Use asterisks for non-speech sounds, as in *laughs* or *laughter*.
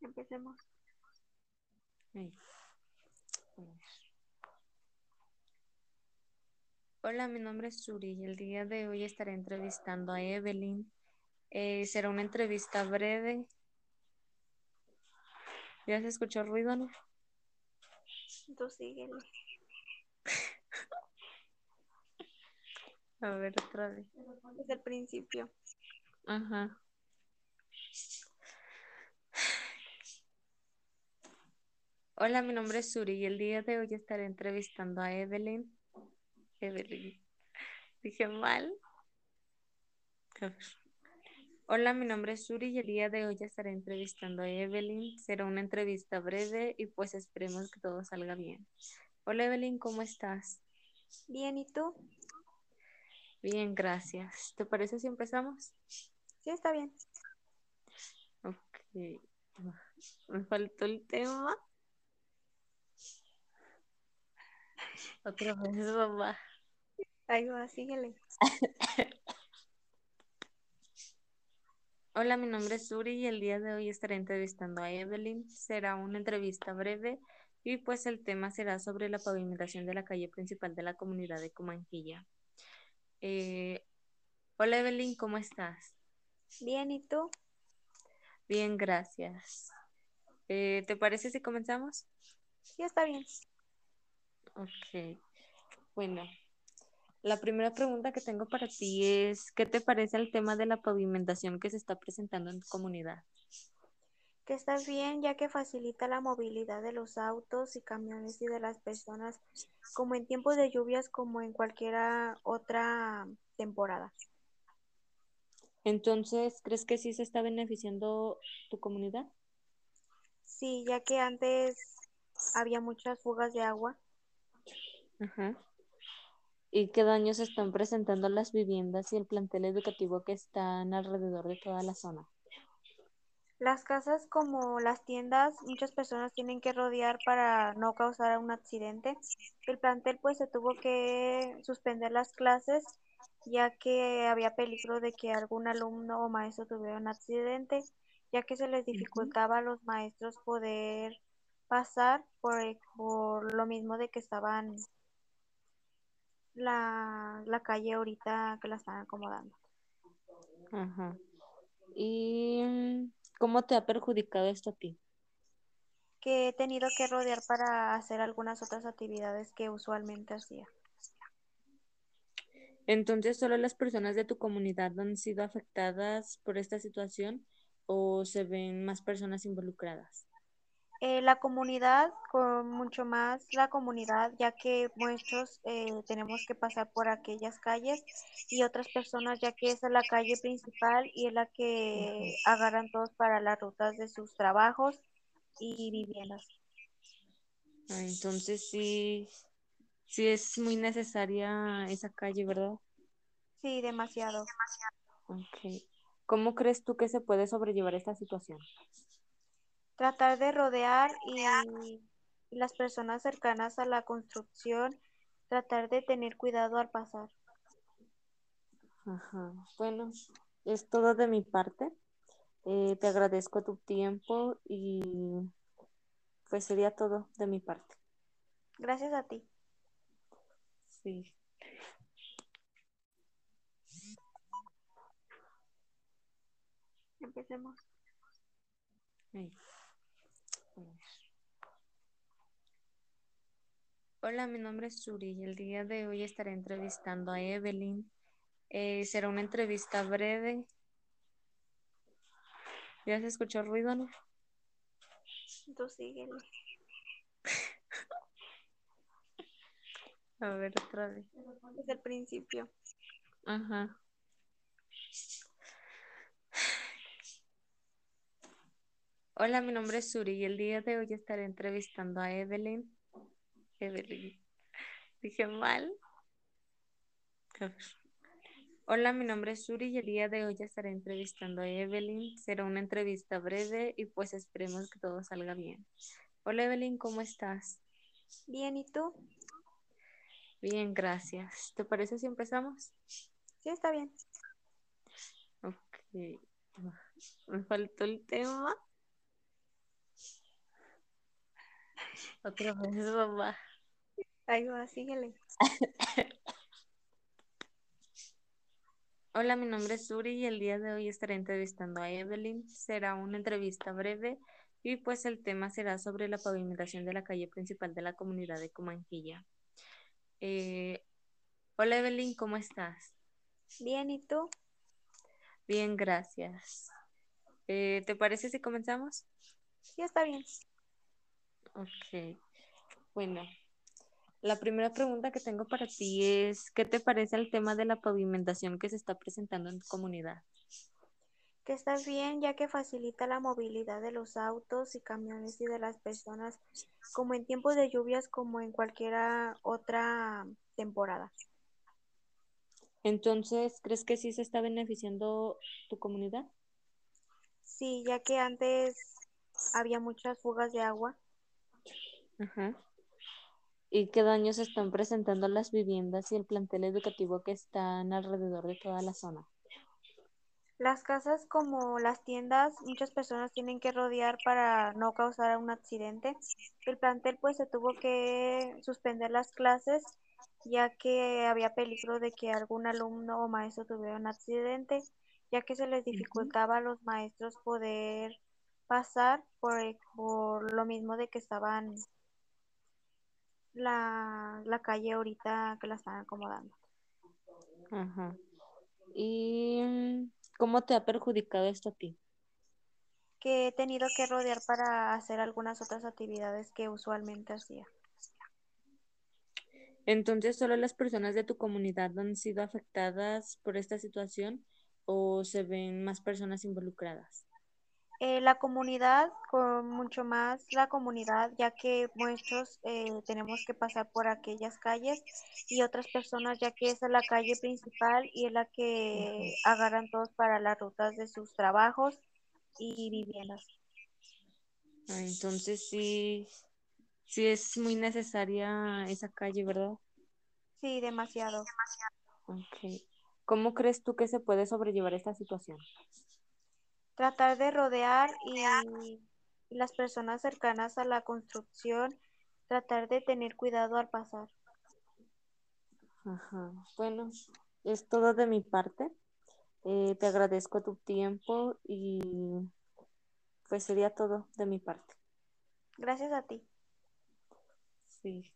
Empecemos. Ahí. Hola, mi nombre es Suri y el día de hoy estaré entrevistando a Evelyn. Eh, será una entrevista breve. ¿Ya se escuchó ruido, no? Tú síguele. A ver, otra vez. Desde el principio. Ajá. Hola, mi nombre es Suri y el día de hoy estaré entrevistando a Evelyn. Evelyn. Dije mal. Hola, mi nombre es Suri y el día de hoy estaré entrevistando a Evelyn. Será una entrevista breve y pues esperemos que todo salga bien. Hola, Evelyn, ¿cómo estás? Bien, ¿y tú? Bien, gracias. ¿Te parece si empezamos? Sí, está bien. Ok. Me faltó el tema. Otra vez, mamá. Ahí va, síguele. Hola, mi nombre es Suri y el día de hoy estaré entrevistando a Evelyn. Será una entrevista breve y pues el tema será sobre la pavimentación de la calle principal de la comunidad de Comanquilla. Eh, hola, Evelyn, ¿cómo estás? Bien, ¿y tú? Bien, gracias. Eh, ¿te parece si comenzamos? Sí, está bien. Ok. Bueno, la primera pregunta que tengo para ti es, ¿qué te parece el tema de la pavimentación que se está presentando en tu comunidad? Que está bien ya que facilita la movilidad de los autos y camiones y de las personas, como en tiempos de lluvias como en cualquier otra temporada. Entonces, ¿crees que sí se está beneficiando tu comunidad? Sí, ya que antes había muchas fugas de agua. Ajá. ¿Y qué daños están presentando las viviendas y el plantel educativo que están alrededor de toda la zona? Las casas como las tiendas, muchas personas tienen que rodear para no causar un accidente. El plantel pues se tuvo que suspender las clases ya que había peligro de que algún alumno o maestro tuviera un accidente, ya que se les dificultaba a los maestros poder pasar por, por lo mismo de que estaban la, la calle ahorita que la están acomodando. Ajá. ¿Y mm, cómo te ha perjudicado esto a ti? Que he tenido que rodear para hacer algunas otras actividades que usualmente hacía. Entonces, ¿solo las personas de tu comunidad han sido afectadas por esta situación o se ven más personas involucradas? Eh, la comunidad, con mucho más la comunidad, ya que muchos eh, tenemos que pasar por aquellas calles y otras personas, ya que esa es la calle principal y es la que agarran todos para las rutas de sus trabajos y viviendas. Ah, entonces sí, sí es muy necesaria esa calle, ¿verdad? Sí, demasiado. Ok. ¿Cómo crees tú que se puede sobrellevar esta situación? Tratar de rodear y, y las personas cercanas a la construcción, tratar de tener cuidado al pasar. Ajá. Bueno, es todo de mi parte. Eh, te agradezco tu tiempo y pues sería todo de mi parte. Gracias a ti. Sí. Empecemos. Ahí. Hola, mi nombre es Suri y el día de hoy estaré entrevistando a Evelyn. Eh, será una entrevista breve. ¿Ya se escuchó ruido, no? Tú síguele. A ver, otra vez. Desde el principio. Ajá. Hola, mi nombre es Suri y el día de hoy estaré entrevistando a Evelyn. Evelyn. Dije mal. Hola, mi nombre es Suri y el día de hoy estaré entrevistando a Evelyn. Será una entrevista breve y pues esperemos que todo salga bien. Hola, Evelyn, ¿cómo estás? Bien, ¿y tú? Bien, gracias. ¿Te parece si empezamos? Sí, está bien. Ok. Me faltó el tema. Otra vez, mamá. Ahí va, síguele. *laughs* Hola, mi nombre es Suri y el día de hoy estaré entrevistando a Evelyn. Será una entrevista breve y pues el tema será sobre la pavimentación de la calle principal de la comunidad de Comanquilla. Eh, hola Evelyn, ¿cómo estás? Bien, ¿y tú? Bien, gracias. Eh, ¿te parece si comenzamos? Sí, está bien. Ok. Bueno, la primera pregunta que tengo para ti es, ¿qué te parece el tema de la pavimentación que se está presentando en tu comunidad? Que está bien ya que facilita la movilidad de los autos y camiones y de las personas, como en tiempos de lluvias como en cualquier otra temporada. Entonces, ¿crees que sí se está beneficiando tu comunidad? Sí, ya que antes había muchas fugas de agua. Ajá. ¿Y qué daños están presentando las viviendas y el plantel educativo que están alrededor de toda la zona? Las casas como las tiendas, muchas personas tienen que rodear para no causar un accidente. El plantel pues se tuvo que suspender las clases ya que había peligro de que algún alumno o maestro tuviera un accidente, ya que se les dificultaba a los maestros poder pasar por, por lo mismo de que estaban la, la calle ahorita que la están acomodando. Ajá. ¿Y mm, cómo te ha perjudicado esto a ti? Que he tenido que rodear para hacer algunas otras actividades que usualmente hacía. Entonces, ¿solo las personas de tu comunidad han sido afectadas por esta situación o se ven más personas involucradas? Eh, la comunidad, con mucho más la comunidad, ya que muchos eh, tenemos que pasar por aquellas calles y otras personas, ya que esa es la calle principal y es la que agarran todos para las rutas de sus trabajos y viviendas. Ah, entonces sí, sí es muy necesaria esa calle, ¿verdad? Sí, demasiado. Ok. ¿Cómo crees tú que se puede sobrellevar esta situación? Tratar de rodear y, y las personas cercanas a la construcción, tratar de tener cuidado al pasar. Ajá. Bueno, es todo de mi parte. Eh, te agradezco tu tiempo y pues sería todo de mi parte. Gracias a ti. Sí.